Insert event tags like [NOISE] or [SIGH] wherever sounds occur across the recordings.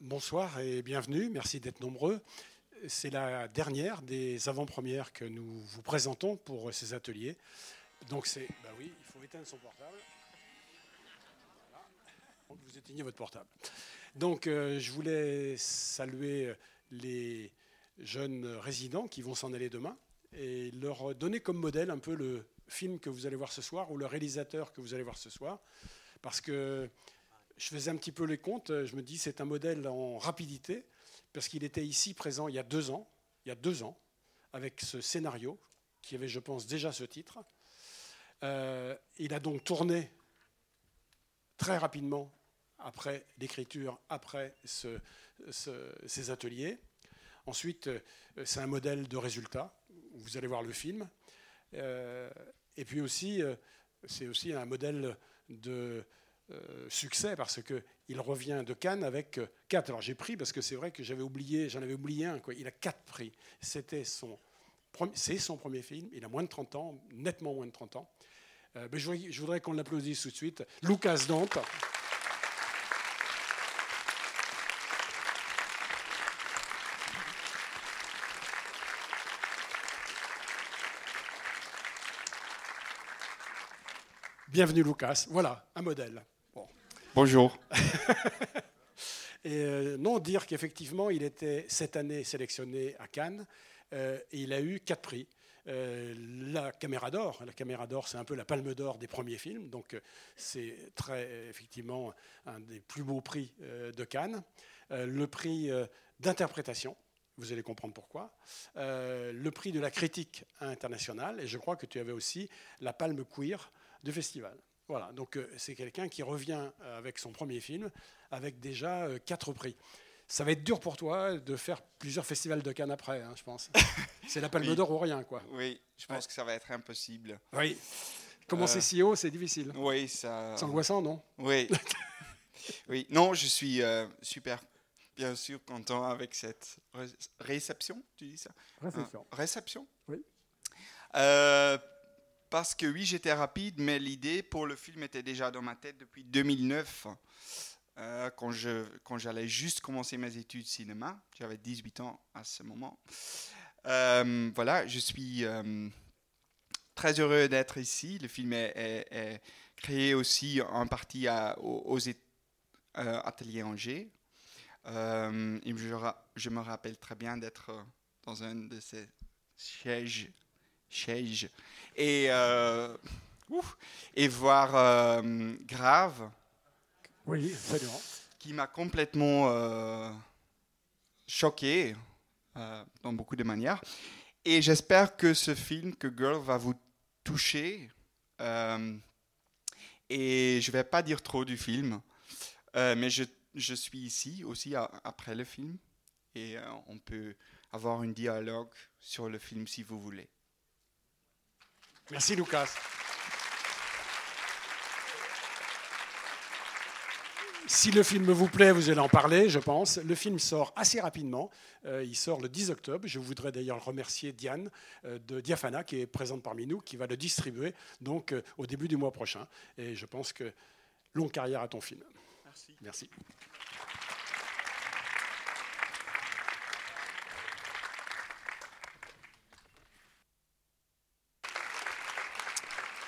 Bonsoir et bienvenue, merci d'être nombreux. C'est la dernière des avant-premières que nous vous présentons pour ces ateliers. Donc c'est, bah oui, il faut éteindre son portable. Voilà. Vous éteignez votre portable. Donc euh, je voulais saluer les jeunes résidents qui vont s'en aller demain et leur donner comme modèle un peu le film que vous allez voir ce soir ou le réalisateur que vous allez voir ce soir. Parce que je faisais un petit peu les comptes, je me dis c'est un modèle en rapidité, parce qu'il était ici présent il y a deux ans, il y a deux ans, avec ce scénario, qui avait, je pense, déjà ce titre. Euh, il a donc tourné très rapidement après l'écriture, après ce, ces ateliers. Ensuite, euh, c'est un modèle de résultat. Vous allez voir le film. Euh, et puis aussi, c'est aussi un modèle de euh, succès parce qu'il revient de Cannes avec quatre. Alors j'ai pris parce que c'est vrai que j'avais oublié, j'en avais oublié un. Quoi. Il a quatre prix. C'était son, c'est son premier film. Il a moins de 30 ans, nettement moins de 30 ans. Euh, je, je, voudrais qu'on l'applaudisse tout de suite. Lucas Dante. Bienvenue Lucas. Voilà, un modèle. Bonjour. [LAUGHS] et euh, non, dire qu'effectivement, il était cette année sélectionné à Cannes euh, et il a eu quatre prix. Euh, la caméra d'or, la caméra d'or, c'est un peu la palme d'or des premiers films, donc c'est très effectivement un des plus beaux prix de Cannes. le prix d'interprétation, vous allez comprendre pourquoi. le prix de la critique internationale, et je crois que tu avais aussi la palme queer du festival. Voilà, donc euh, c'est quelqu'un qui revient euh, avec son premier film, avec déjà euh, quatre prix. Ça va être dur pour toi de faire plusieurs festivals de Cannes après, hein, je pense. [LAUGHS] c'est la Palme d'Or ou rien, quoi. Oui, je pense que ça va être impossible. Oui. Commencer si haut, c'est difficile. Oui, ça. C'est angoissant, non? Oui. [LAUGHS] oui. Non, je suis super, bien sûr, content avec cette réception, tu dis ça? Réception. réception? Oui. Parce que oui, j'étais rapide, mais l'idée pour le film était déjà dans ma tête depuis 2009, euh, quand, j'allais juste commencer mes études cinéma. J'avais 18 ans à ce moment. Euh, voilà, je suis euh, très heureux d'être ici. Le film est, créé aussi en partie aux, ateliers Angers. Je, me rappelle très bien d'être dans un de ces sièges et, euh, et voir euh, Grave. Oui, Qui m'a complètement euh, choqué dans beaucoup de manières. Et j'espère que ce film, que Girl, va vous toucher. et je ne vais pas dire trop du film, mais je, je, suis ici aussi après le film. Et on peut avoir un dialogue sur le film si vous voulez. Merci Lucas. Si le film vous plaît, vous allez en parler, je pense. Le film sort assez rapidement. Euh, il sort le 10 octobre. Je voudrais d'ailleurs remercier Diane euh, de Diafana, qui est présente parmi nous, qui va le distribuer donc euh, au début du mois prochain. Et je pense que longue carrière à ton film. Merci. Merci.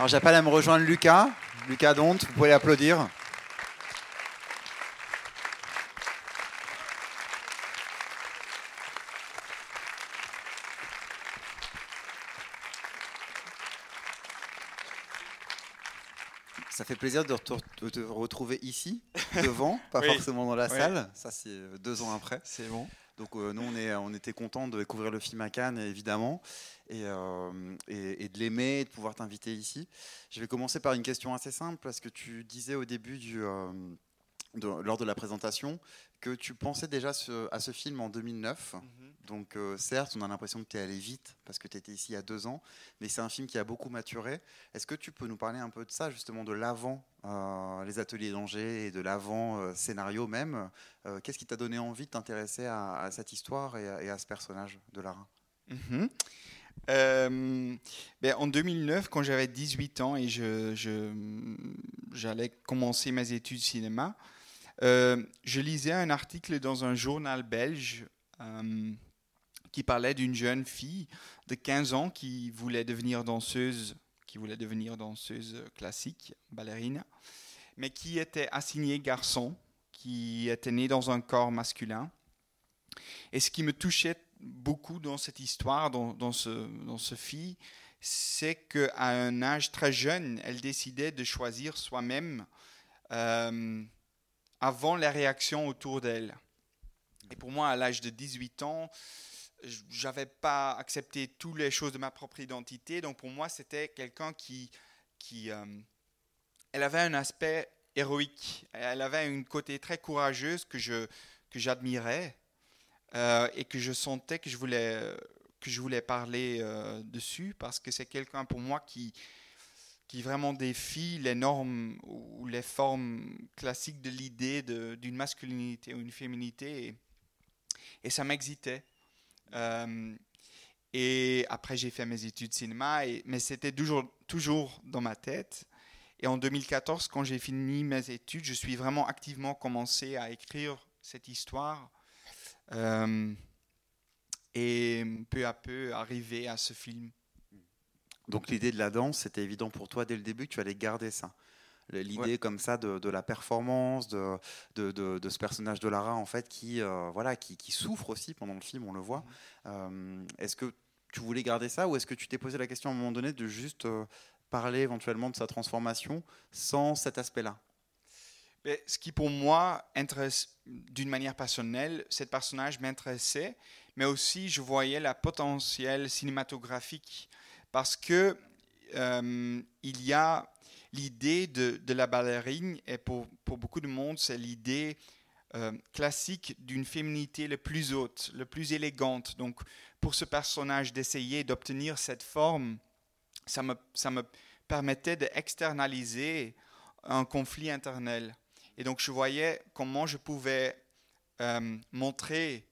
Alors j'appelle à me rejoindre Lucas. Lucas Donte, vous pouvez l'applaudir. Ça fait plaisir de te retrouver ici, devant, pas forcément dans la salle. Ça, c'est deux ans après. C'est bon. Donc euh, nous, on, était contents de découvrir le film à Cannes, évidemment, et, euh, et, de l'aimer, de pouvoir t'inviter ici. Je vais commencer par une question assez simple, parce que tu disais au début du... Lors de la présentation que tu pensais déjà à ce film en 2009. Mhm. Donc euh, certes, on a l'impression que tu es allé vite parce que tu étais ici il y a deux ans, mais c'est un film qui a beaucoup maturé. Est-ce que tu peux nous parler un peu de ça, justement, de l'avant euh, les ateliers d'Angers et de l'avant euh, scénario même? Qu'est-ce qui t'a donné envie de t'intéresser à, cette histoire et à, ce personnage de Lara? Ben, en 2009, quand j'avais 18 ans et j'allais je, commencer mes études cinéma, Euh, je lisais un article dans un journal belge euh, qui parlait d'une jeune fille de 15 ans qui voulait devenir danseuse, qui voulait devenir danseuse classique, ballerine, mais qui était assignée garçon, qui était née dans un corps masculin. Et ce qui me touchait beaucoup dans cette histoire, dans, dans ce, dans ce fille, c'est qu'à un âge très jeune, elle décidait de choisir soi-même euh, avant les réactions autour d'elle. Et pour moi, à l'âge de 18 ans, je n'avais pas accepté toutes les choses de ma propre identité. Donc pour moi, c'était quelqu'un qui, qui euh, elle avait un aspect héroïque. Elle avait une côté très courageuse que je que j'admirais euh, et que je sentais que je voulais que je voulais parler euh, dessus parce que c'est quelqu'un pour moi qui qui vraiment défie les normes ou les formes classiques de l'idée d'une masculinité ou une féminité et, ça m'excitait. Euh, et après, j'ai fait mes études de cinéma, mais c'était toujours, toujours dans ma tête. Et en 2014, quand j'ai fini mes études, je suis vraiment activement commencé à écrire cette histoire. Euh, et peu à peu arriver à ce film. Donc l'idée de la danse, c'était évident pour toi dès le début que tu allais garder ça. L'idée comme ça de, la performance, de, de, ce personnage de Lara en fait qui, euh, voilà, qui, qui, souffre aussi pendant le film, on le voit. Euh, est-ce que tu voulais garder ça ou est-ce que tu t'es posé la question à un moment donné de juste parler éventuellement de sa transformation sans cet aspect-là? Ce qui pour moi intéresse d'une manière personnelle, ce personnage m'intéressait, mais aussi je voyais la potentiel cinématographique parce que euh, il y a l'idée de, la ballerine et pour, pour beaucoup de monde c'est l'idée euh, classique d'une féminité le plus haute, le plus élégante. Donc pour ce personnage d'essayer d'obtenir cette forme, ça me, ça me permettait d'externaliser un conflit interne. Et donc je voyais comment je pouvais euh, montrer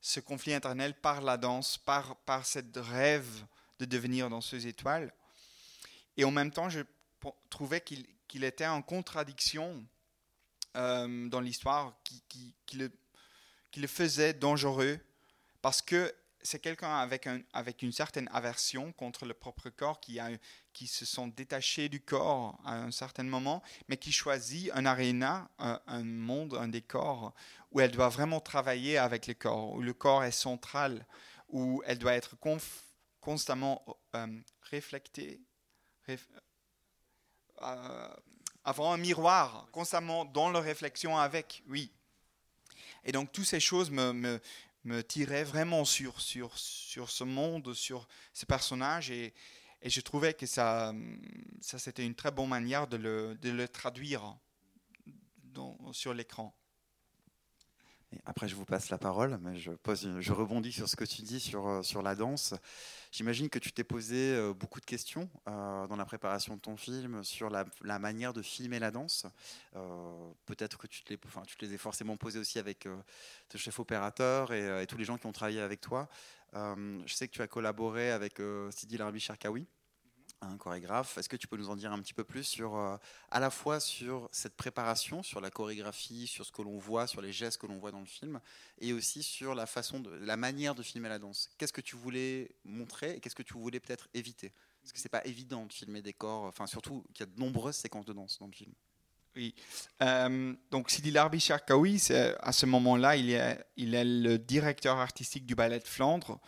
ce conflit interne par la danse, par, par cette rêve de devenir danseuse étoile. Et en même temps, je trouvais qu'il était en contradiction euh, dans l'histoire qui, qui, qui, le, qui, le, faisait dangereux parce que c'est quelqu'un avec, un, avec une certaine aversion contre le propre corps, qui, a, qui se sont détachés du corps à un certain moment, mais qui choisit un aréna, un, monde, un décor, où elle doit vraiment travailler avec le corps, où le corps est central, où elle doit être constamment euh, réflectée, euh, avant un miroir, constamment dans la réflexion avec, oui. Et donc, toutes ces choses me, tirait vraiment sur, sur, ce monde, sur ces personnages. Et, et je trouvais que ça, ça c'était une très bonne manière de le, traduire sur l'écran. Après, je vous passe la parole, mais je, rebondis sur ce que tu dis sur, euh, sur la danse. J'imagine que tu t'es posé euh, beaucoup de questions euh, dans la préparation de ton film sur la, manière de filmer la danse. Euh, peut-être que tu te, les, enfin, tu les as forcément posées aussi avec le chef opérateur et, tous les gens qui ont travaillé avec toi. je sais que tu as collaboré avec Sidi Larbi Sharkawi un chorégraphe. Est-ce que tu peux nous en dire un petit peu plus sur, euh, à la fois sur cette préparation, sur la chorégraphie, sur ce que l'on voit, sur les gestes que l'on voit dans le film, et aussi sur la façon, de, la manière de filmer la danse? Qu'est-ce que tu voulais montrer et qu'est-ce que tu voulais peut-être éviter? Parce que c'est pas évident de filmer des corps, enfin surtout qu'il y a de nombreuses séquences de danse dans le film. Oui. Euh, donc Sidi Larbi Sharkawi, à ce moment-là, il est, il est le directeur artistique du ballet de Flandre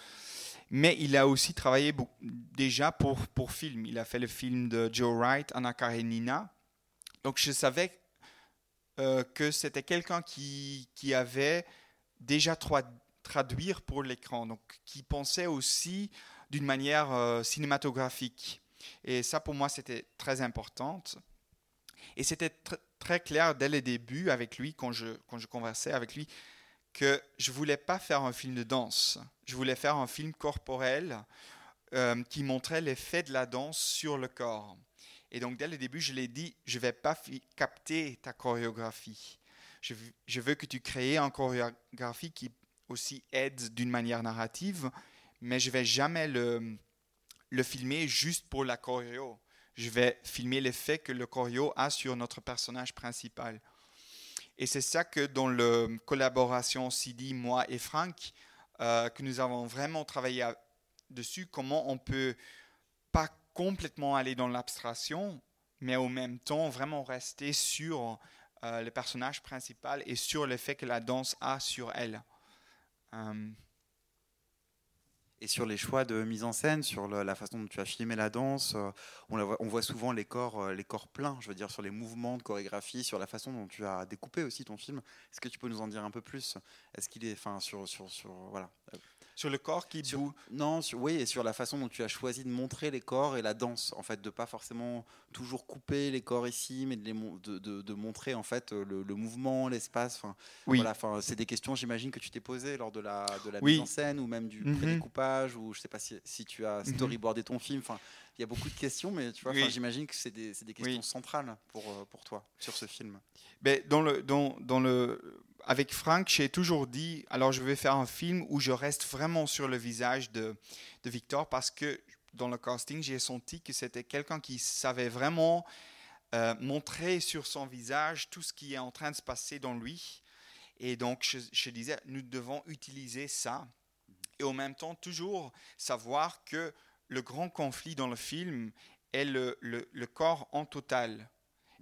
mais il a aussi travaillé déjà pour, pour film. Il a fait le film de Joe Wright, Anna Karenina. Donc je savais euh, que c'était quelqu'un qui, qui avait déjà traduire pour l'écran, donc qui pensait aussi d'une manière euh, cinématographique. Et ça, pour moi, c'était très important. Et c'était très clair dès le début avec lui, quand je, quand je conversais avec lui, que je voulais pas faire un film de danse. Je voulais faire un film corporel euh, qui montrait l'effet de la danse sur le corps. Et donc dès le début, je l'ai dit, je vais pas capter ta chorégraphie. Je, veux que tu crées une chorégraphie qui aussi aide d'une manière narrative, mais je vais jamais le, le filmer juste pour la choréo. Je vais filmer l'effet que le choréo a sur notre personnage principal. Et c'est ça que dans la collaboration CD, moi et Franck, euh, que nous avons vraiment travaillé dessus, comment on peut pas complètement aller dans l'abstraction, mais au même temps vraiment rester sur euh, le personnage principal et sur l'effet que la danse a sur elle. Euh, et sur les choix de mise en scène, sur la façon dont tu as filmé la danse, euh, on, on, voit souvent les corps, euh, les corps pleins, je veux dire, sur les mouvements de chorégraphie, sur la façon dont tu as découpé aussi ton film. Est-ce que tu peux nous en dire un peu plus? Est-ce qu'il est, enfin, sur, sur, sur, voilà. Sur le corps qui sur, Non, oui, et sur la façon dont tu as choisi de montrer les corps et la danse, en fait, de pas forcément toujours couper les corps ici, mais de, de, de, montrer en fait le, mouvement, l'espace. Enfin, oui. voilà, enfin, c'est des questions, j'imagine, que tu t'es posées lors de la, de la mise en scène ou même du mm découpage ou je sais pas si, si tu as mhm. storyboardé ton film. Enfin, il y a beaucoup de questions, mais tu vois, j'imagine que c'est des, des, questions centrales pour, euh, pour toi sur ce film. Mais dans le, dans, dans le avec Frank, j'ai toujours dit, alors je vais faire un film où je reste vraiment sur le visage de, Victor parce que dans le casting, j'ai senti que c'était quelqu'un qui savait vraiment euh, montrer sur son visage tout ce qui est en train de se passer dans lui. Et donc, je, disais, nous devons utiliser ça. Et en même temps, toujours savoir que le grand conflit dans le film est le, le, corps en total.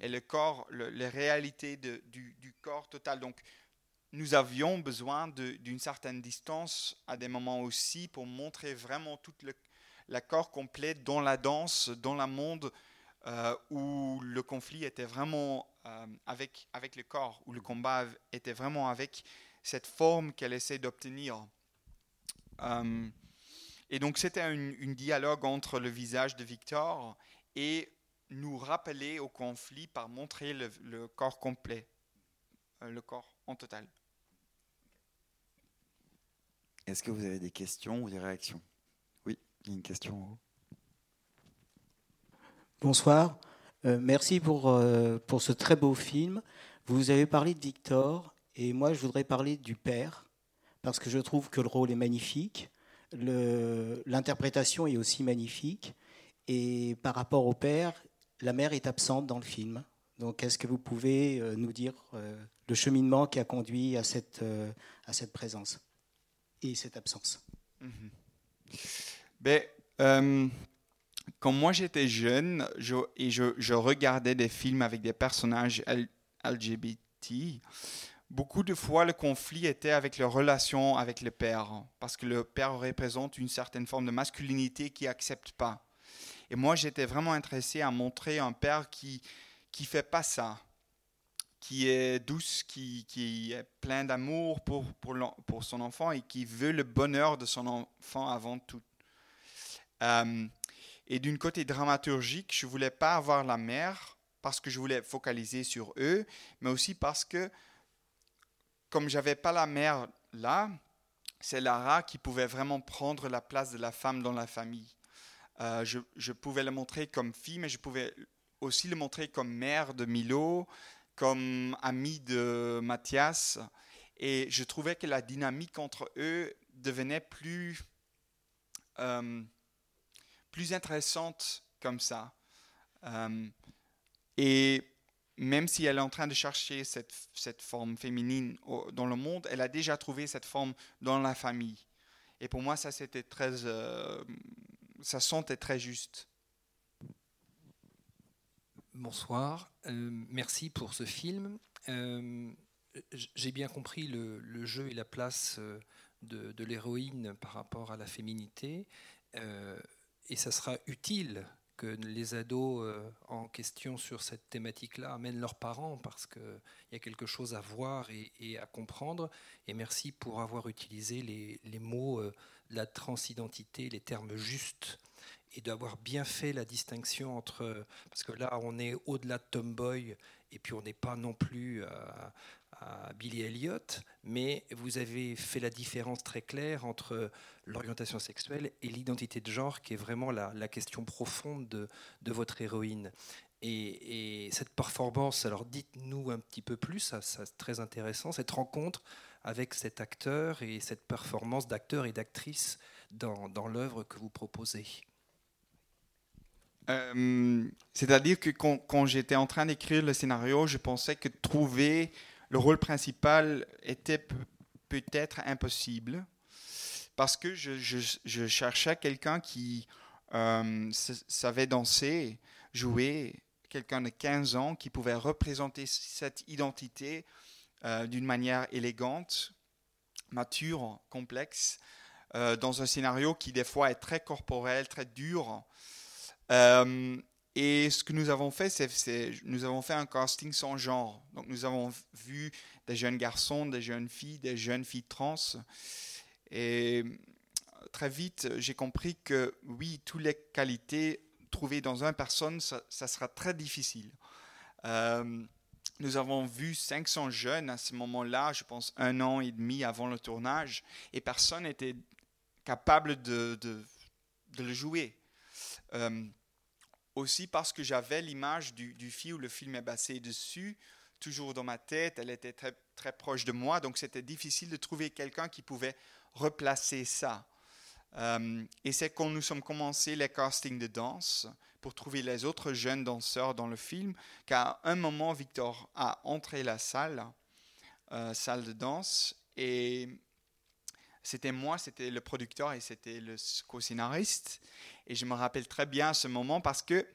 Et le corps, le, les réalités du, du corps total. Donc, nous avions besoin d'une certaine distance à des moments aussi pour montrer vraiment tout l'accord complet dans la danse, dans le monde euh, où le conflit était vraiment euh, avec, avec le corps, où le combat était vraiment avec cette forme qu'elle essaie d'obtenir. Euh, et donc c'était un une dialogue entre le visage de Victor et nous rappeler au conflit par montrer le, le corps complet, le corps en total. Est-ce que vous avez des questions ou des réactions? Oui, il y a une question Bonsoir. Euh, merci pour, euh, pour ce très beau film. Vous avez parlé de Victor et moi je voudrais parler du père parce que je trouve que le rôle est magnifique, l'interprétation est aussi magnifique et par rapport au père, la mère est absente dans le film. Donc est-ce que vous pouvez euh, nous dire le cheminement qui a conduit à cette, à cette présence et cette absence? Mhm. Ben, euh, quand moi j'étais jeune je, et je, je, regardais des films avec des personnages LGBT, beaucoup de fois le conflit était avec leur relation avec le père, parce que le père représente une certaine forme de masculinité qui n'accepte pas. Et moi j'étais vraiment intéressé à montrer un père qui qui fait pas ça, qui est douce, qui, qui est plein d'amour pour, pour, son enfant et qui veut le bonheur de son enfant avant tout. Euh, et d'une côté dramaturgique, je voulais pas avoir la mère parce que je voulais focaliser sur eux, mais aussi parce que comme j'avais pas la mère là, c'est Lara qui pouvait vraiment prendre la place de la femme dans la famille. Euh, je, je, pouvais le montrer comme fille, mais je pouvais aussi le montrer comme mère de Milo, comme ami de Mathias et je trouvais que la dynamique entre eux devenait plus, euh, plus intéressante comme ça. Euh, et même si elle est en train de chercher cette, cette forme féminine dans le monde, elle a déjà trouvé cette forme dans la famille. Et pour moi, ça c'était très, euh, ça sentait très juste. Bonsoir, euh, merci pour ce film. Euh, j'ai bien compris le, jeu et la place euh, de, l'héroïne par rapport à la féminité, et ça sera utile que les ados en question sur cette thématique-là amènent leurs parents parce qu'il y a quelque chose à voir et, à comprendre. Et merci pour avoir utilisé les, les mots de la transidentité, les termes justes et d'avoir bien fait la distinction entre. Parce que là, on est au-delà de Tomboy, et puis on n'est pas non plus à, Billy Elliot, mais vous avez fait la différence très claire entre l'orientation sexuelle et l'identité de genre, qui est vraiment la, question profonde de, votre héroïne. Et, et, cette performance, alors dites-nous un petit peu plus, ça, c'est très intéressant, cette rencontre avec cet acteur et cette performance d'acteur et d'actrice dans l'œuvre que vous proposez. Euh, c'est-à-dire que quand, j'étais en train d'écrire le scénario, je pensais que trouver le rôle principal était peut-être impossible parce que je, cherchais quelqu'un qui euh, savait danser, jouer, quelqu'un de 15 ans qui pouvait représenter cette identité euh, d'une manière élégante, mature, complexe, dans un scénario qui des fois est très corporel, très dur. Et ce que nous avons fait, c'est nous avons fait un casting sans genre. Donc nous avons vu des jeunes garçons, des jeunes filles, des jeunes filles trans. Et très vite, j'ai compris que oui, toutes les qualités trouvées dans une personne, ça, sera très difficile. Euh, nous avons vu 500 jeunes à ce moment-là, je pense un an et demi avant le tournage, et personne n'était capable de, le jouer. Euh, aussi parce que j'avais l'image du, du fille où le film est basé dessus, toujours dans ma tête, elle était très, très proche de moi, donc c'était difficile de trouver quelqu'un qui pouvait replacer ça. Euh, et c'est quand nous sommes commencé les castings de danse pour trouver les autres jeunes danseurs dans le film qu'à un moment, Victor a entré la salle, euh, salle de danse, et c'était moi, c'était le producteur et c'était le co-scénariste. Et je me rappelle très bien ce moment parce que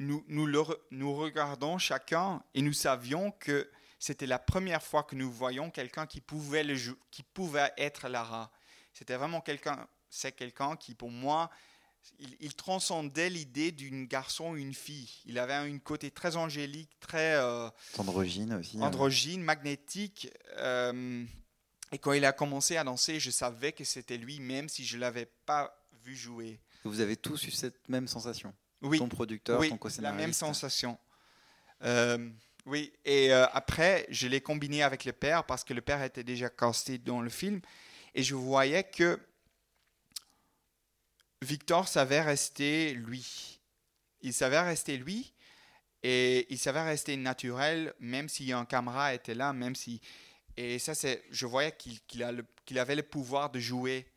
nous, nous, nous regardons chacun et nous savions que c'était la première fois que nous voyions quelqu'un qui pouvait, le, qui pouvait être Lara. C'était vraiment quelqu'un, c'est quelqu'un qui pour moi, il, transcendait l'idée d'une garçon ou une fille. Il avait un côté très angélique, très... Euh, androgyne aussi. Hein. Androgyne, magnétique. Euh, et quand il a commencé à danser, je savais que c'était lui, même si je ne l'avais pas vu jouer. Vous avez tous eu cette même sensation Oui. Ton producteur, oui, ton co la même sensation. Euh, oui, et euh, après, je l'ai combiné avec le père parce que le père était déjà casté dans le film. Et je voyais que Victor savait rester lui. Il savait rester lui et il savait rester naturel, même si un caméra était là, même si et ça, c'est, je voyais qu'il, avait le pouvoir de jouer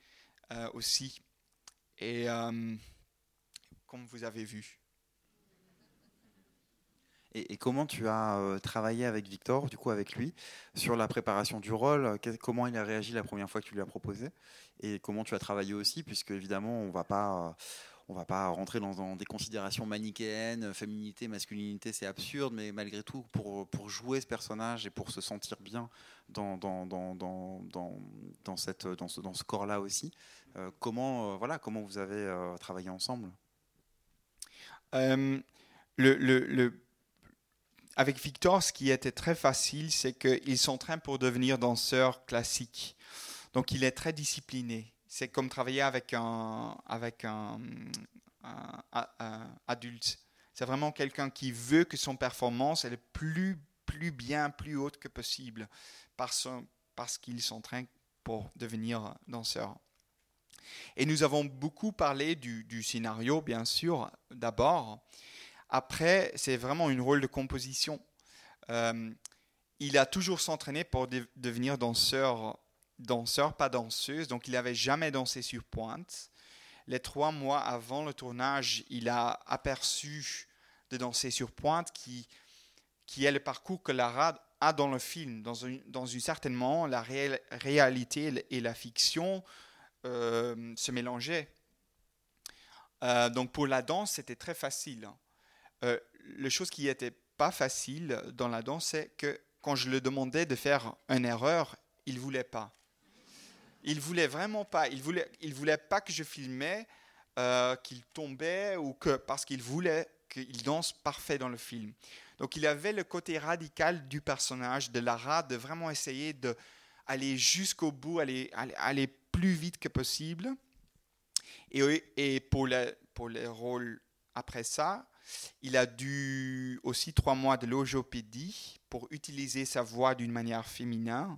euh, aussi. Et euh, comme vous avez vu. Et, comment tu as euh, travaillé avec Victor, du coup avec lui, sur la préparation du rôle? Comment il a réagi la première fois que tu lui as proposé? Et comment tu as travaillé aussi, puisque évidemment, on va pas on va pas rentrer dans, des considérations manichéennes, féminité, masculinité, c'est absurde, mais malgré tout, pour, pour jouer ce personnage et pour se sentir bien dans, dans, dans, dans cette, dans ce, dans ce corps-là aussi, euh, comment, euh, voilà, comment vous avez euh, travaillé ensemble? Le, le, Avec Victor, ce qui était très facile, c'est qu'il s'entraîne pour devenir danseur classique. Donc il est très discipliné c'est comme travailler avec un, avec un, adulte. C'est vraiment quelqu'un qui veut que son performance est plus, plus bien, plus haute que possible parce, parce qu'il s'entraîne pour devenir danseur. Et nous avons beaucoup parlé du, du scénario, bien sûr, d'abord. Après, c'est vraiment une rôle de composition. Euh, il a toujours s'entraîné pour devenir danseur danseur, pas danseuse, donc il n'avait jamais dansé sur pointe. Les trois mois avant le tournage, il a aperçu de danser sur pointe, qui, qui est le parcours que Lara a dans le film. Dans, une, dans une certaine moment, la réalité et la fiction euh, se mélangeaient. Euh, donc pour la danse, c'était très facile. Euh, la chose qui n'était pas facile dans la danse, c'est que quand je le demandais de faire une erreur, il voulait pas. Il voulait vraiment pas. Il voulait, il voulait pas que je filmais euh, qu'il tombait ou que parce qu'il voulait qu'il danse parfait dans le film. Donc il avait le côté radical du personnage de Lara de vraiment essayer de aller jusqu'au bout, aller, aller, plus vite que possible. Et, pour, le, pour les rôles après ça, il a dû aussi trois mois de logopédie pour utiliser sa voix d'une manière féminine.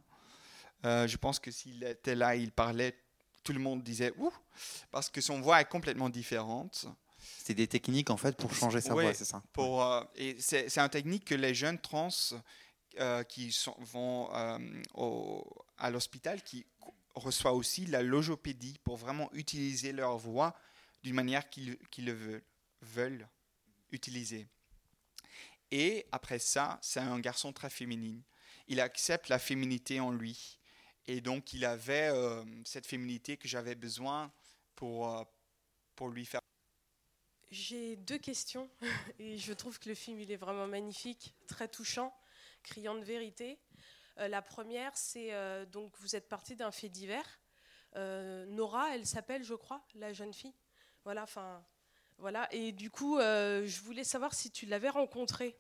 Euh, je pense que s'il était là, il parlait, tout le monde disait ouh, parce que son voix est complètement différente. C'est des techniques en fait pour changer sa voix, c'est ça. Pour, euh, et c'est, une technique que les jeunes trans euh, qui sont, vont au, à l'hôpital, qui reçoivent aussi la logopédie pour vraiment utiliser leur voix d'une manière qu'ils, qu'ils le veulent, veulent utiliser. Et après ça, c'est un garçon très féminin. il accepte la féminité en lui. Et donc, il avait euh, cette féminité que j'avais besoin pour, euh, pour lui faire. J'ai deux questions [LAUGHS] et je trouve que le film il est vraiment magnifique, très touchant, criant de vérité. Euh, la première, c'est donc vous êtes parti d'un fait divers. Nora, elle s'appelle, je crois, la jeune fille. Voilà, enfin, voilà. Et du coup, je voulais savoir si tu l'avais rencontrée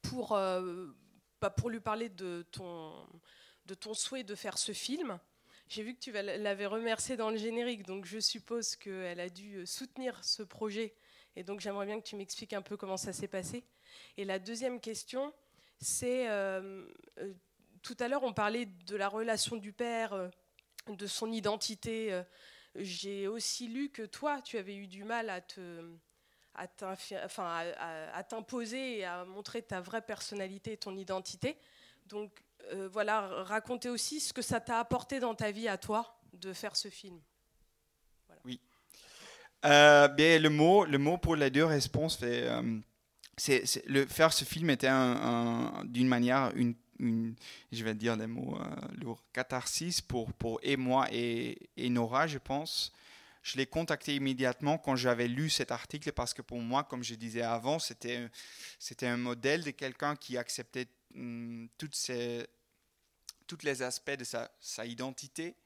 pour, bah, pour lui parler de ton de ton souhait de faire ce film. J'ai vu que tu l'avais remercié dans le générique, donc je suppose qu'elle a dû euh, soutenir ce projet. Et donc j'aimerais bien que tu m'expliques un peu comment ça s'est passé. Et la deuxième question, c'est euh, euh, tout à l'heure on parlait de la relation du père, de son identité. J'ai aussi lu que toi, tu avais eu du mal à te à t'imposer et à montrer ta vraie personnalité et ton identité. Donc euh, voilà, raconter aussi ce que ça t'a apporté dans ta vie à toi de faire ce film. Oui. Euh, bien, le mot, le mot pour les deux réponses, euh, c'est, le faire ce film était d'une manière une, je vais dire des mots lourds, catharsis pour pour et moi et, et Nora, je pense. Je l'ai contacté immédiatement quand j'avais lu cet article parce que pour moi, comme je disais avant, c'était c'était un modèle de quelqu'un qui acceptait Hum, toutes tous les aspects de sa, identité.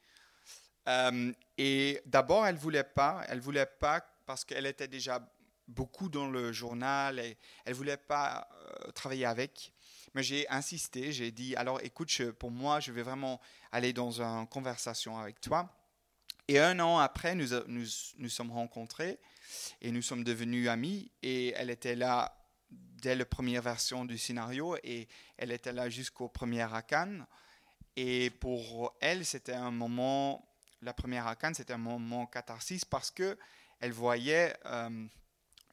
Euh, et d'abord, elle voulait pas, elle voulait pas parce qu'elle était déjà beaucoup dans le journal et elle voulait pas euh, travailler avec. Mais j'ai insisté, j'ai dit alors écoute, pour moi, je vais vraiment aller dans une conversation avec toi. Et un an après, nous nous, nous sommes rencontrés et nous sommes devenus amis. Et elle était là dès la première version du scénario et elle était là jusqu'au premier Cannes. Et pour elle, c'était un moment, la première Cannes, c'était un moment catharsis parce que elle voyait euh,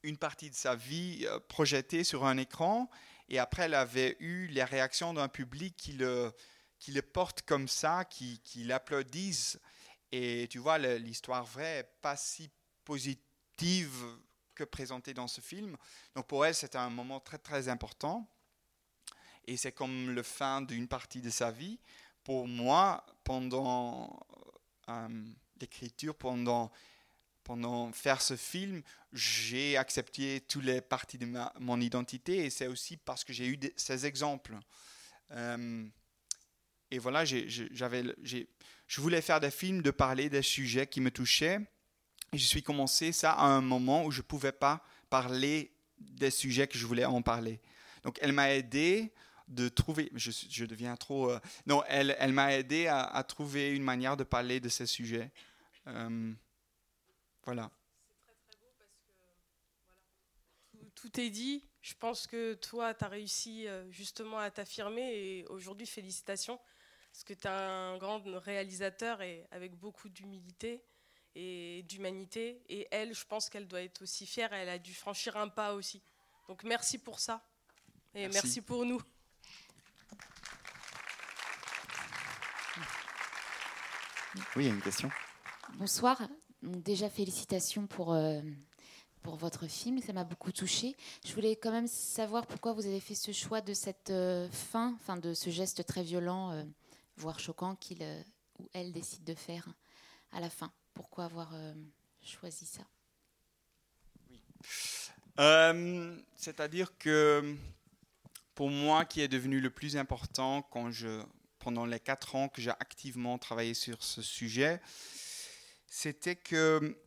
une partie de sa vie euh, projetée sur un écran et après elle avait eu les réactions d'un public qui le, qui le porte comme ça, qui, qui l'applaudissent. Et tu vois, l'histoire vraie n'est pas si positive que présenté dans ce film. Donc pour elle, c'était un moment très très important. Et c'est comme le fin d'une partie de sa vie. Pour moi, pendant euh, l'écriture, pendant, pendant faire ce film, j'ai accepté toutes les parties de ma, mon identité. Et c'est aussi parce que j'ai eu ces exemples. Euh, et voilà, j'avais, je voulais faire des films, de parler des sujets qui me touchaient je suis commencé ça à un moment où je ne pouvais pas parler des sujets que je voulais en parler. Donc elle m'a aidé de trouver, je, deviens trop, euh, non, elle, m'a aidé à, trouver une manière de parler de ces sujets. Euh, voilà, tout, est dit. Je pense que toi, tu as réussi euh, justement à t'affirmer et aujourd'hui, félicitations parce que tu es un grand réalisateur et avec beaucoup d'humilité et d'humanité. Et elle, je pense qu'elle doit être aussi fière. Elle a dû franchir un pas aussi. Donc merci pour ça. Et merci, pour nous. Oui, il y a une question. Bonsoir. Déjà, félicitations pour, euh, pour votre film. Ça m'a beaucoup touchée. Je voulais quand même savoir pourquoi vous avez fait ce choix de cette euh, fin, fin, de ce geste très violent, euh, voire choquant qu'il ou elle décide de faire à la fin. Pourquoi avoir euh, choisi ça? Oui. Euh, c'est-à-dire que pour moi, qui est devenu le plus important quand je, pendant les quatre ans que j'ai activement travaillé sur ce sujet, c'était que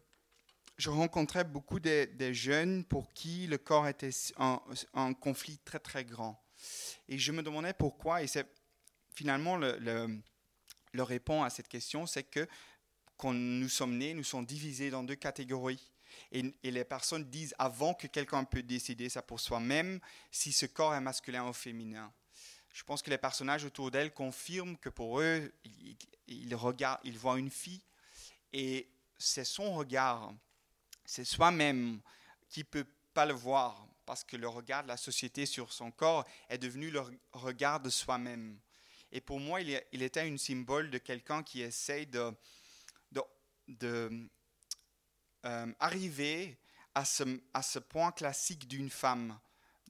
je rencontrais beaucoup de, jeunes pour qui le corps était un, conflit très très grand. Et je me demandais pourquoi, et c'est finalement le, le, le réponse à cette question, c'est que quand nous sommes nés, nous sommes divisés dans deux catégories. Et, les personnes disent avant que quelqu'un peut décider ça pour soi-même, si ce corps est masculin ou féminin. Je pense que les personnages autour d'elle confirment que pour eux, ils, regardent, ils voient une fille et c'est son regard, c'est soi-même qui peut pas le voir parce que le regard de la société sur son corps est devenu le regard de soi-même. Et pour moi, il, il était un symbole de quelqu'un qui essaye de, de euh, arriver à ce, à ce point classique d'une femme,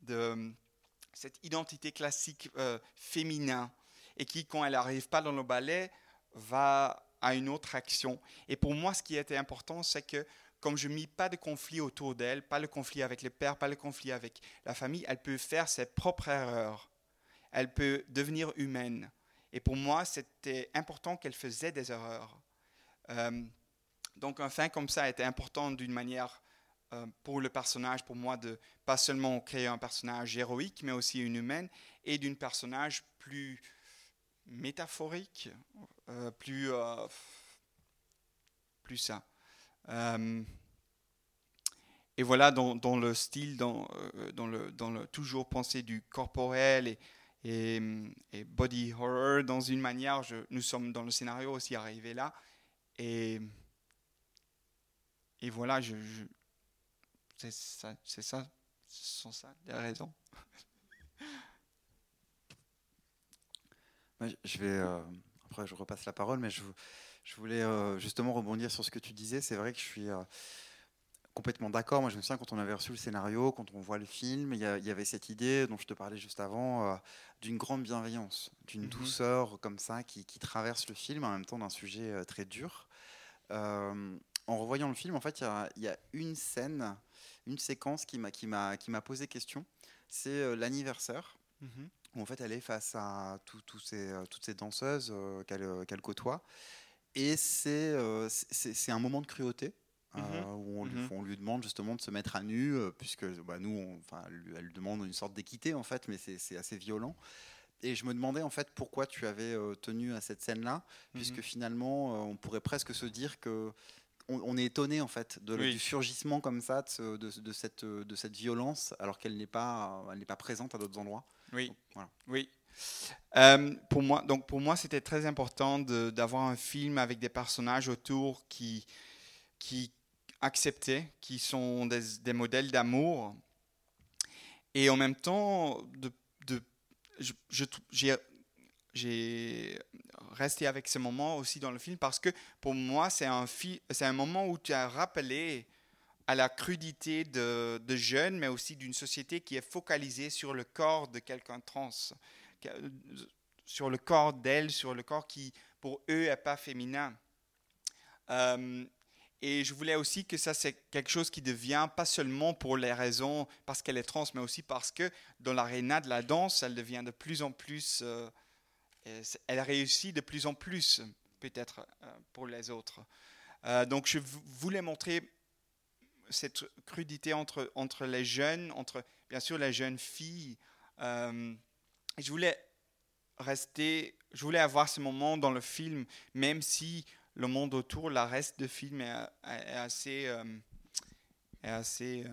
de cette identité classique euh, féminin et qui, quand elle n'arrive pas dans le ballet, va à une autre action. Et pour moi, ce qui était important, c'est que comme je mis pas de conflit autour d'elle, pas le conflit avec les pères, pas le conflit avec la famille, elle peut faire ses propres erreurs. Elle peut devenir humaine. Et pour moi, c'était important qu'elle faisait des erreurs. Euh, donc un fin comme ça était important d'une manière euh, pour le personnage, pour moi, de pas seulement créer un personnage héroïque, mais aussi une humaine, et d'un personnage plus métaphorique, euh, plus, euh, plus ça. et voilà, dans, dans, le style, dans, dans, le, dans le toujours penser du corporel et, et, body horror, dans une manière, je, nous sommes dans le scénario aussi arrivés là. Et, et voilà, je, c'est ça, c'est ça, ce sont ça les raisons. je vais, euh, après je repasse la parole, mais je, je voulais euh, justement rebondir sur ce que tu disais. C'est vrai que je suis euh, complètement d'accord. Moi, je me souviens quand on avait reçu le scénario, quand on voit le film, il y, avait cette idée dont je te parlais juste avant, d'une grande bienveillance, d'une mhm. douceur comme ça qui, qui, traverse le film, en même temps d'un sujet très dur. En revoyant le film, en fait, il y, y, a une scène une séquence qui m'a qui m'a qui m'a posé question. C'est euh, l'anniversaire mhm. où en fait elle est face à ces, euh, toutes ces danseuses euh, qu'elle côtoie et c'est un moment de cruauté. Mhm. où on, lui, mhm. on, lui, demande justement de se mettre à nu, puisque bah, nous, enfin, elle, lui demande une sorte d'équité en fait, mais c'est assez violent. Et je me demandais en fait pourquoi tu avais tenu à cette scène-là, puisque finalement, on pourrait presque se dire que on, est étonné en fait de, du surgissement comme ça de, cette, de cette violence alors qu'elle n'est pas, elle n'est pas présente à d'autres endroits. Oui, oui. Euh, pour moi, donc pour moi, c'était très important d'avoir un film avec des personnages autour qui, qui acceptaient, qui sont des, modèles d'amour, et en même temps, de, de je, j'ai resté avec ce moment aussi dans le film parce que pour moi, c'est un, un moment où tu as rappelé à la crudité de, de jeunes, mais aussi d'une société qui est focalisée sur le corps de quelqu'un trans, sur le corps d'elle, sur le corps qui, pour eux, n'est pas féminin. Euh, et je voulais aussi que ça, c'est quelque chose qui devient pas seulement pour les raisons parce qu'elle est trans, mais aussi parce que dans l'aréna de la danse, elle devient de plus en plus... Euh, elle réussit de plus en plus, peut-être euh, pour les autres. Euh, donc je voulais montrer cette crudité entre, entre les jeunes, entre bien sûr les jeunes filles. Euh, je voulais rester, je voulais avoir ce moment dans le film, même si le monde autour, la reste du film est, assez, est assez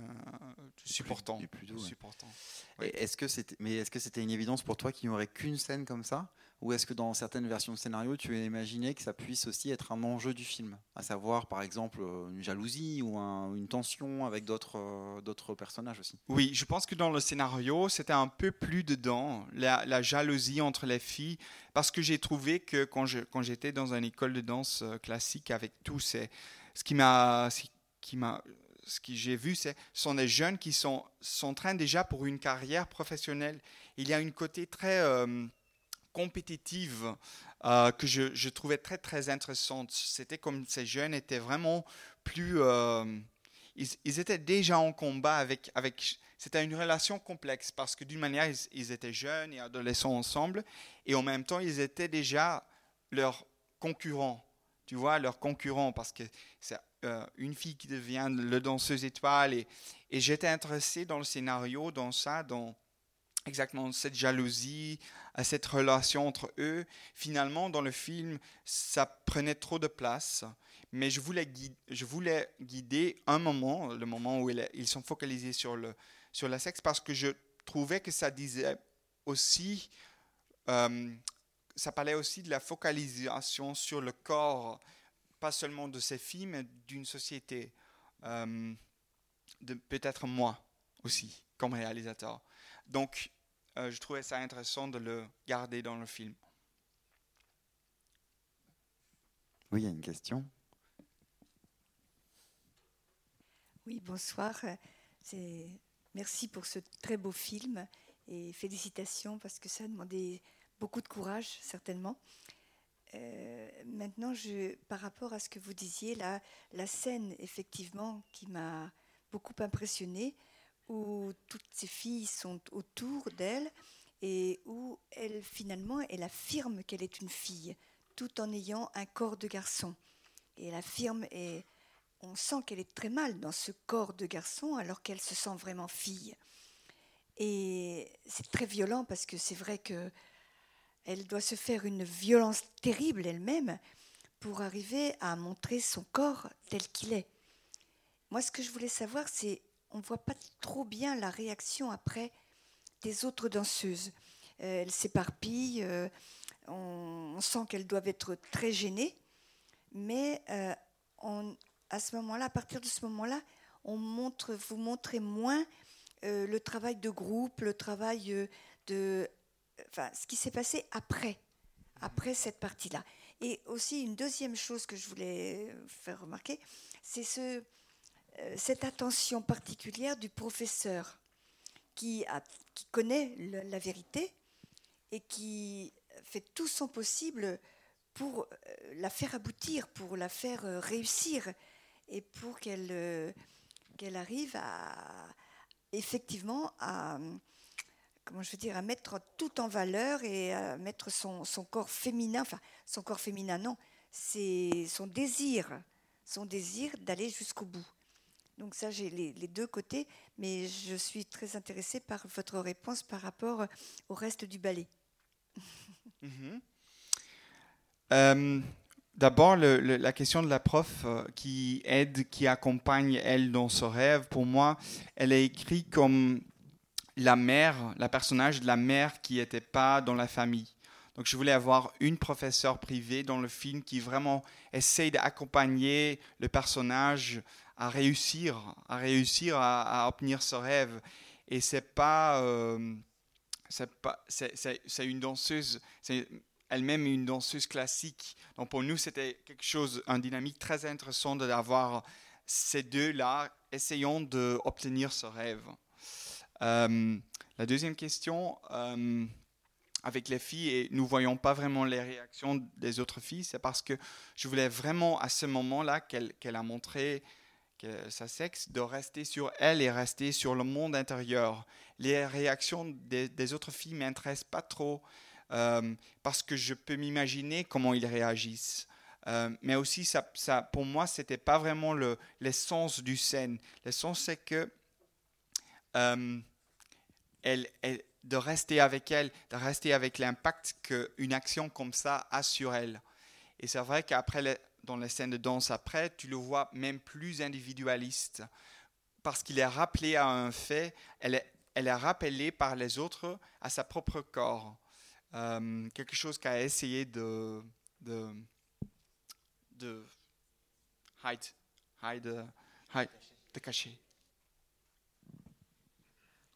supportant. supportant. Est-ce que c'était, mais est-ce que c'était une évidence pour toi qu'il n'y aurait qu'une scène comme ça? Ou est-ce que dans certaines versions de scénario, tu as imaginé que ça puisse aussi être un enjeu du film? À savoir, par exemple, euh, une jalousie ou une tension avec d'autres euh, d'autres personnages aussi Oui, je pense que dans le scénario, c'était un peu plus dedans, la, jalousie entre les filles, parce que j'ai trouvé que quand j'étais dans une école de danse euh, classique avec tous ces. Ce qui m'a. Ce que j'ai vu, c'est sont des jeunes qui sont en train déjà pour une carrière professionnelle. Il y a une côté très compétitive euh, que je, trouvais très très intéressante. C'était comme ces jeunes étaient vraiment plus... Euh, ils, étaient déjà en combat avec... avec c'était une relation complexe parce que d'une manière, ils, étaient jeunes et adolescents ensemble et en même temps, ils étaient déjà leurs concurrents. Tu vois, leurs concurrents parce que c'est euh, une fille qui devient le danseuse étoile et, et j'étais intéressé dans le scénario, dans ça, dans exactement cette jalousie, cette relation entre eux. Finalement, dans le film, ça prenait trop de place, mais je voulais, guider, un moment, le moment où ils sont focalisés sur le, la sexe, parce que je trouvais que ça disait aussi, euh, ça parlait aussi de la focalisation sur le corps, pas seulement de ces filles, mais d'une société, euh, peut-être moi aussi, comme réalisateur. Donc, euh, je trouvais ça intéressant de le garder dans le film. Oui, il y a une question. Oui, bonsoir. Merci pour ce très beau film. Et félicitations parce que ça a demandé beaucoup de courage, certainement. Euh, maintenant, je, par rapport à ce que vous disiez, la, la scène, effectivement, qui m'a beaucoup impressionnée, où toutes ces filles sont autour d'elle et où elle, finalement, elle affirme qu'elle est une fille, tout en ayant un corps de garçon. Et elle affirme, et on sent qu'elle est très mal dans ce corps de garçon alors qu'elle se sent vraiment fille. Et c'est très violent parce que c'est vrai que elle doit se faire une violence terrible elle-même pour arriver à montrer son corps tel qu'il est. Moi, ce que je voulais savoir, c'est, on ne voit pas trop bien la réaction après des autres danseuses. Euh, elles s'éparpillent, euh, on, sent qu'elles doivent être très gênées, mais euh, à ce moment-là, à partir de ce moment-là, on montre, vous montrez moins le travail de groupe, le travail de enfin, ce qui s'est passé après, après cette partie-là. Et aussi une deuxième chose que je voulais faire remarquer, c'est ce, cette attention particulière du professeur qui, connaît la vérité et qui fait tout son possible pour euh, la faire aboutir, pour la faire euh, réussir et pour qu'elle qu'elle arrive à effectivement à, comment je veux dire, à mettre tout en valeur et à mettre son, son corps féminin, enfin son corps féminin non, c'est son désir, son désir d'aller jusqu'au bout. Donc ça, j'ai les, deux côtés, mais je suis très intéressée par votre réponse par rapport au reste du ballet. [LAUGHS] Mhm. Euh, d'abord, la question de la prof euh, qui aide, qui accompagne elle dans ce rêve, pour moi, elle est écrite comme la mère, la personnage de la mère qui n'était pas dans la famille. Donc je voulais avoir une professeure privée dans le film qui vraiment essaye d'accompagner le personnage à réussir, à réussir à, obtenir ce rêve. Et c'est pas, euh, c'est une danseuse, c'est elle-même une danseuse classique. Donc pour nous c'était quelque chose, une dynamique très intéressante d'avoir ces deux là essayant d'obtenir ce rêve. Euh, la deuxième question, euh, avec les filles, et nous ne voyons pas vraiment les réactions des autres filles, c'est parce que je voulais vraiment à ce moment-là qu'elle a montré sa sexe de rester sur elle et rester sur le monde intérieur. Les réactions des, autres filles m'intéressent pas trop euh, parce que je peux m'imaginer comment ils réagissent. mais aussi, ça, ça, pour moi, ce n'était pas vraiment l'essence du scène. L'essence, c'est que elle, de rester avec elle, de rester avec l'impact qu'une action comme ça a sur elle. Et c'est vrai qu'après, dans les scènes de danse après, tu le vois même plus individualiste, parce qu'il est rappelé à un fait, elle est, elle est rappelée par les autres à sa propre corps. Euh, quelque chose qu'a essayé de, de, de hide, hide, hide, de cacher.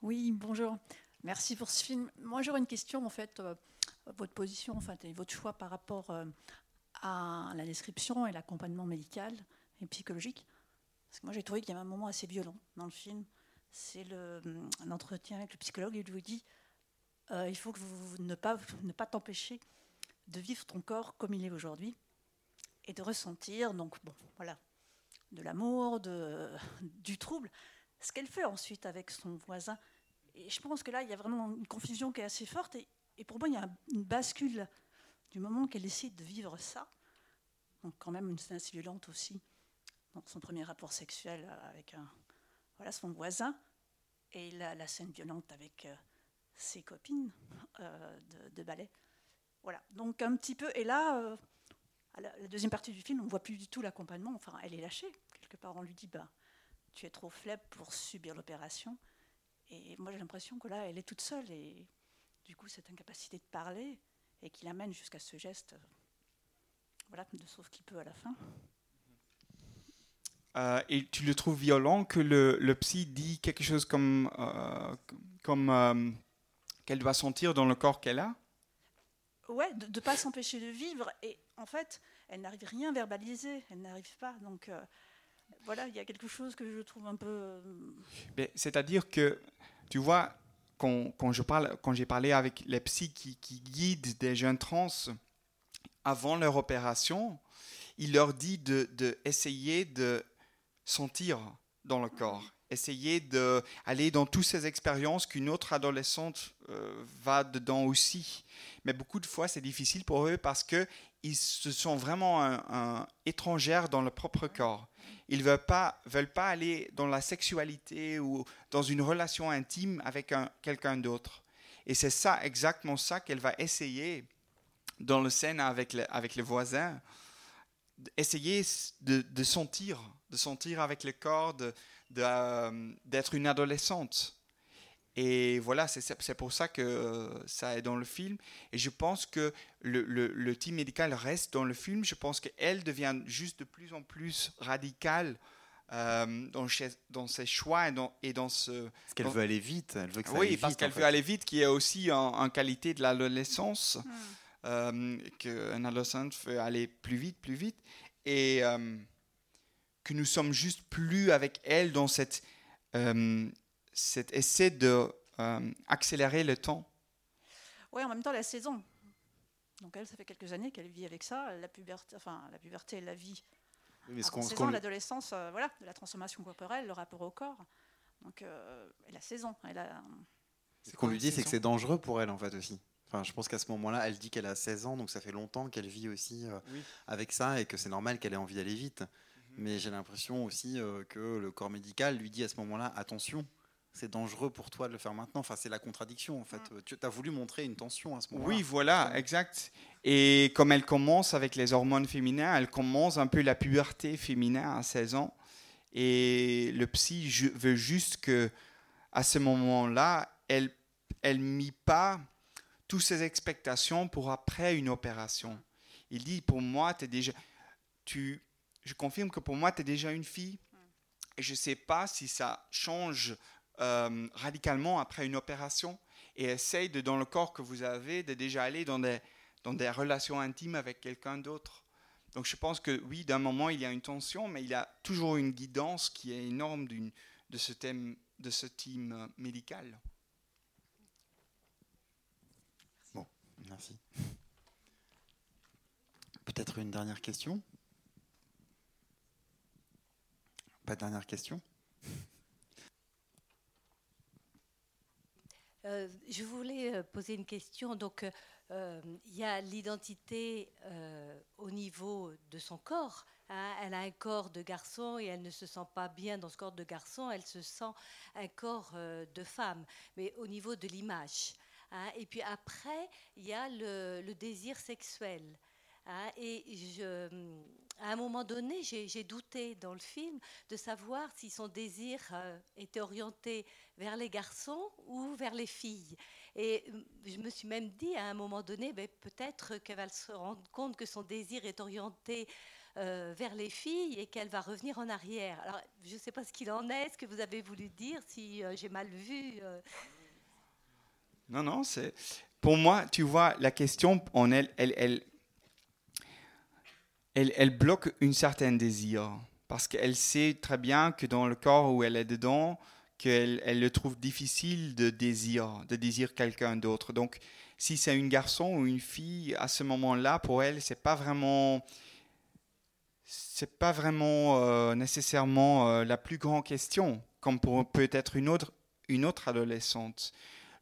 Oui, bonjour. Merci pour ce film. Moi, j'aurais une question, en fait, euh, votre position, en et votre choix par rapport euh, à la description et l'accompagnement médical et psychologique. Parce que moi, j'ai trouvé qu'il y avait un moment assez violent dans le film. C'est l'entretien avec le psychologue. Il lui dit euh, il faut que vous ne pas ne pas t'empêcher de vivre ton corps comme il est aujourd'hui et de ressentir donc bon voilà de l'amour, de, du trouble ce qu'elle fait ensuite avec son voisin. Et je pense que là, il y a vraiment une confusion qui est assez forte. Et, pour moi, il y a une bascule du moment qu'elle décide de vivre ça. Donc, quand même, une scène assez violente aussi. son premier rapport sexuel avec un, voilà, son voisin. Et la, la scène violente avec euh, ses copines euh, de, ballet. Voilà. Donc, un petit peu. Et là. Euh, la, la, deuxième partie du film, on ne voit plus du tout l'accompagnement. Enfin, elle est lâchée. Quelque part, on lui dit bah, tu es trop faible pour subir l'opération. Et moi, j'ai l'impression que là, elle est toute seule. Et du coup, cette incapacité de parler, et qui l'amène jusqu'à ce geste, euh, voilà, de sauve qui peut à la fin. Euh, et tu le trouves violent que le, le psy dit quelque chose comme, euh, comme qu'elle doit sentir dans le corps qu'elle a? Ouais, de ne pas s'empêcher de vivre. Et en fait, elle n'arrive rien à verbaliser. Elle n'arrive pas. Donc, voilà, il y a quelque chose que je trouve un peu. Euh, c'est-à-dire que, tu vois, quand, je parle, quand j'ai parlé avec les psys qui, qui guident des jeunes trans avant leur opération, il leur dit de, de essayer de sentir dans le corps, essayer d'aller dans toutes ces expériences qu'une autre adolescente euh, va dedans aussi. Mais beaucoup de fois, c'est difficile pour eux parce que ils se sont vraiment étrangères dans leur propre corps. Ils ne veulent pas, aller dans la sexualité ou dans une relation intime avec quelqu'un d'autre. Et c'est ça, exactement ça qu'elle va essayer dans le scène avec, le, avec les voisins, essayer de, sentir, de sentir avec le corps, euh, d'être une adolescente. Et voilà, c'est pour ça que ça est dans le film. Et je pense que le, le, le team médical reste dans le film. Je pense qu'elle devient juste de plus en plus radicale euh, dans, dans, ses choix et dans, et dans ce. Parce qu'elle veut aller vite. Elle veut que ça oui, aille parce qu'elle veut aller vite, qui est aussi en, en qualité de l'adolescence. Hmm. Euh, qu'un adolescent veut aller plus vite, plus vite. Et euh, que nous sommes juste plus avec elle dans cette, euh, cet essai de euh, accélérer le temps. Oui, en même temps, la saison. Donc elle, ça fait quelques années qu'elle vit avec ça. La puberté, enfin la puberté, la vit. Oui, mais ce Avant qu'on- ce 16 qu'on- ans, l'adolescence, euh, voilà, de la transformation corporelle, le rapport au corps. Donc euh, elle a 16 ans. Elle a, Ce qu'on lui dit, c'est que c'est dangereux pour elle, en fait, aussi. Enfin, je pense qu'à ce moment-là, elle dit qu'elle a 16 ans, donc ça fait longtemps qu'elle vit aussi euh, Oui. avec ça et que c'est normal qu'elle ait envie d'aller vite. Mais j'ai l'impression aussi euh, que le corps médical lui dit à ce moment-là attention, c'est dangereux pour toi de le faire maintenant. Enfin, c'est la contradiction, en fait. Tu as voulu montrer une tension à ce moment-là. Oui, voilà, exact. Et comme elle commence avec les hormones féminines, elle commence un peu la puberté féminin à 16 ans. Et le psy veut juste que, à ce moment-là, elle, elle mit pas toutes ses expectations pour après une opération. Il dit, pour moi, es déjà, tu, je confirme que pour moi, tu es déjà une fille. Et je ne sais pas si ça change euh, radicalement après une opération. Et essaye, de, dans le corps que vous avez, de déjà aller dans des, dans des relations intimes avec quelqu'un d'autre. Donc je pense que oui, d'un moment, il y a une tension, mais il y a toujours une guidance qui est énorme de ce thème, de ce team euh, médical. Merci. Peut-être une dernière question? Pas de dernière question? Euh, je voulais euh, poser une question. Donc, euh, il y a l'identité au niveau de son corps. hein. Elle a un corps de garçon et elle ne se sent pas bien dans ce corps de garçon. Elle se sent un corps de femme, mais au niveau de l'image. hein. Et puis après, il y a le désir sexuel. Hein. Et à un moment donné, j'ai douté dans le film de savoir si son désir euh, était orienté vers les garçons ou vers les filles. Et euh, je me suis même dit à un moment donné, ben, peut-être qu'elle va se rendre compte que son désir est orienté euh, vers les filles et qu'elle va revenir en arrière. Alors, je ne sais pas ce qu'il en est, ce que vous avez voulu dire, si j'ai mal vu. Non, non, c'est. Pour moi, tu vois, la question en elle, elle, elle, elle, bloque une certaine désir. Parce qu'elle sait très bien que dans le corps où elle est dedans, qu'elle elle le trouve difficile de désir, de désirer quelqu'un d'autre. Donc, si c'est un garçon ou une fille, à ce moment-là, pour elle, c'est pas vraiment, c'est pas vraiment euh, nécessairement euh, la plus grande question, comme pour peut-être une autre, une autre adolescente.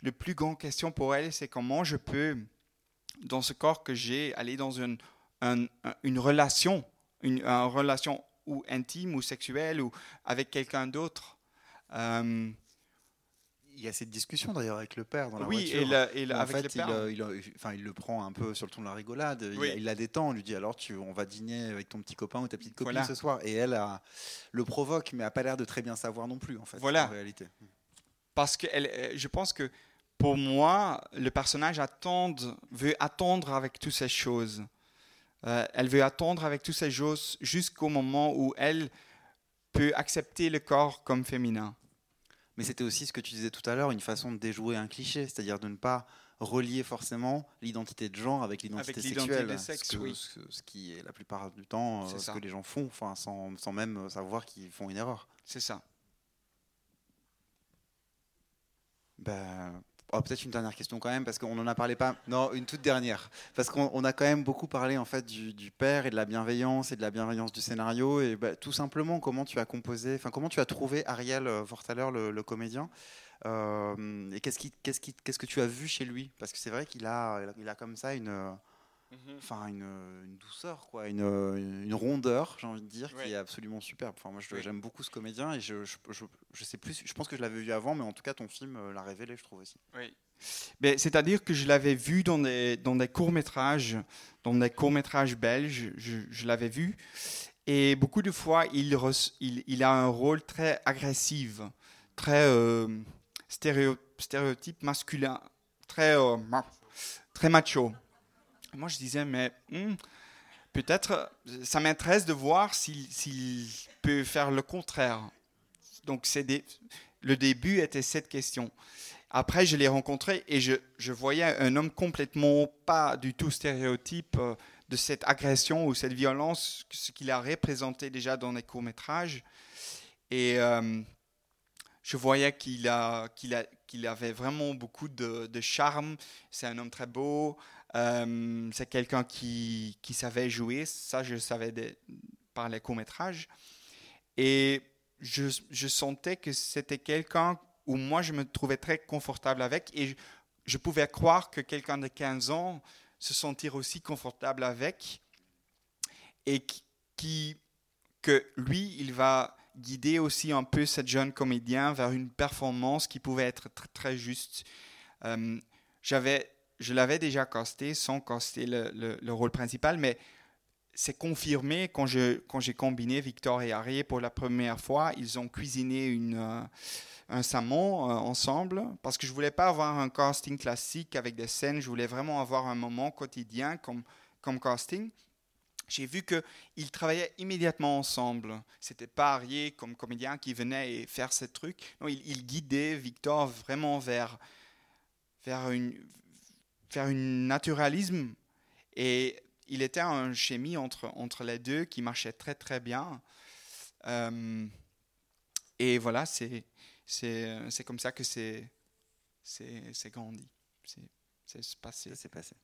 Le plus grande question pour elle, c'est comment je peux, dans ce corps que j'ai, aller dans une, un- un- une relation, une, une relation ou intime ou sexuelle ou avec quelqu'un d'autre. Euh, Il y a cette discussion d'ailleurs avec le père dans la Oui, voiture. et le- et le- avec fait, le père. Il, euh, il, euh, enfin, il le prend un peu sur le ton de la rigolade. Il- Oui. Il, la détend. On lui dit alors tu, on va dîner avec ton petit copain ou ta petite copine Voilà. ce soir. Et elle a- le provoque, mais a pas l'air de très bien savoir non plus en fait. Voilà. En réalité. parce que elle, je pense que pour moi, le personnage attend, veut attendre avec toutes ces choses. Euh, elle veut attendre avec toutes ces choses jusqu'au moment où elle peut accepter le corps comme féminin. Mais c'était aussi ce que tu disais tout à l'heure, une façon de déjouer un cliché, c'est-à-dire de ne pas relier forcément l'identité de genre avec l'identité sexuelle, de sexe, ce, que- oui. ce, ce qui est la plupart du temps euh, ce ça. que les gens font, enfin, sans, sans même savoir qu'ils font une erreur. C'est ça. Ben, oh, peut-être une dernière question quand même, parce qu'on n'en a parlé pas. Non, une toute dernière. Parce qu'on a quand même beaucoup parlé en fait du, père et de la bienveillance et de la bienveillance du scénario. Et ben, tout simplement, comment tu as composé, enfin, comment tu as trouvé Ariel Vortaler, le, comédien euh, Et qu'est-ce, qui, qu'est-ce, qui, qu'est-ce que tu as vu chez lui? Parce que c'est vrai qu'il a, il a comme ça une Mhm. Enfin une, douceur, quoi, une, une rondeur, j'ai envie de dire, qui est absolument superbe. Enfin, moi, j'aime beaucoup ce comédien et je, je, je, sais plus, je pense que je l'avais vu avant, mais en tout cas, ton film euh, l'a révélé, je trouve aussi. Oui. C'est-à-dire que je l'avais vu dans des, dans des courts-métrages, dans des courts-métrages belges, je, l'avais vu. Et beaucoup de fois, il, il, il, a un rôle très agressif, très euh, stéréotype masculin, très, euh, très macho moi, je disais, mais hmm, peut-être, ça m'intéresse de voir s'il peut faire le contraire. Donc, des, le début était cette question. Après, je l'ai rencontré et je, voyais un homme complètement pas du tout stéréotype euh, de cette agression ou cette violence, ce qu'il a représenté déjà dans les courts-métrages. Et euh, je voyais qu'il a, qu'il avait vraiment beaucoup de charme. C'est un homme très beau. Euh, c'est quelqu'un qui, qui, savait jouer, ça je savais par les courts-métrages. Et je, je, sentais que c'était quelqu'un où moi je me trouvais très confortable avec et je, pouvais croire que quelqu'un de 15 ans se sentir aussi confortable avec et qui, que lui, il va guider aussi un peu cette jeune comédien vers une performance qui pouvait être très, juste. Euh, j'avais je l'avais déjà casté sans caster le, le, rôle principal, mais c'est confirmé quand j'ai quand combiné Victor et Harry pour la première fois. Ils ont cuisiné euh, un salmon euh, ensemble parce que je voulais pas avoir un casting classique avec des scènes. Je voulais vraiment avoir un moment quotidien comme, comme casting. J'ai vu qu'ils travaillaient immédiatement ensemble. C'était pas Harry comme comédien qui venait et faire ce truc. Non, il, il Victor vraiment vers, vers une, faire un naturalisme. Et il était un chimie entre, entre les deux qui marchait très très bien. Euh, et voilà, c'est, c'est, c'est comme ça que c'est, c'est, c'est grandi. C'est, c'est passé. C'est passé.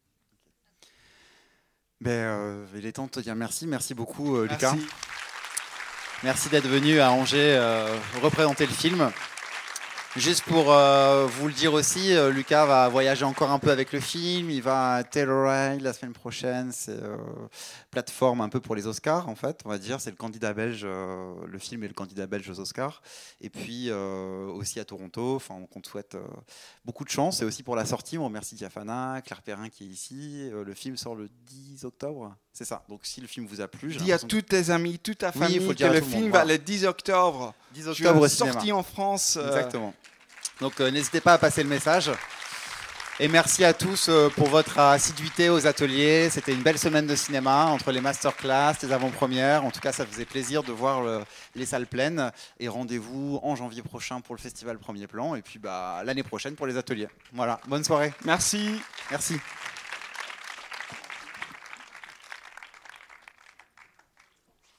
Ben, euh, il est temps de te dire merci. Merci beaucoup, euh, Lucas. Merci d'être venu à Angers représenter le film. Juste pour euh, vous le dire aussi, euh, Lucas va voyager encore un peu avec le film. Il va à Telluride la semaine prochaine. C'est euh, plateforme un peu pour les Oscars, en fait, on va dire. C'est le candidat belge. le film est le candidat belge aux Oscars. Et puis aussi à Toronto. Enfin, on te souhaite beaucoup de chance. Et aussi pour la sortie, on remercie Diafana, Claire Perrin qui est ici. le film sort le 10 octobre. C'est ça. Donc si le film vous a plu, dis à tous tes amis, toute ta famille oui, que le film va le 10 octobre. 10 octobre sorti en France. Exactement. Donc euh, n'hésitez pas à passer le message. Et merci à tous euh, pour votre assiduité aux ateliers. C'était une belle semaine de cinéma entre les masterclass, les avant-premières. En tout cas, ça faisait plaisir de voir les salles pleines. Et rendez-vous en janvier prochain pour le festival Premier Plan. Et puis bah, l'année prochaine pour les ateliers. Voilà, bonne soirée. Merci. Merci.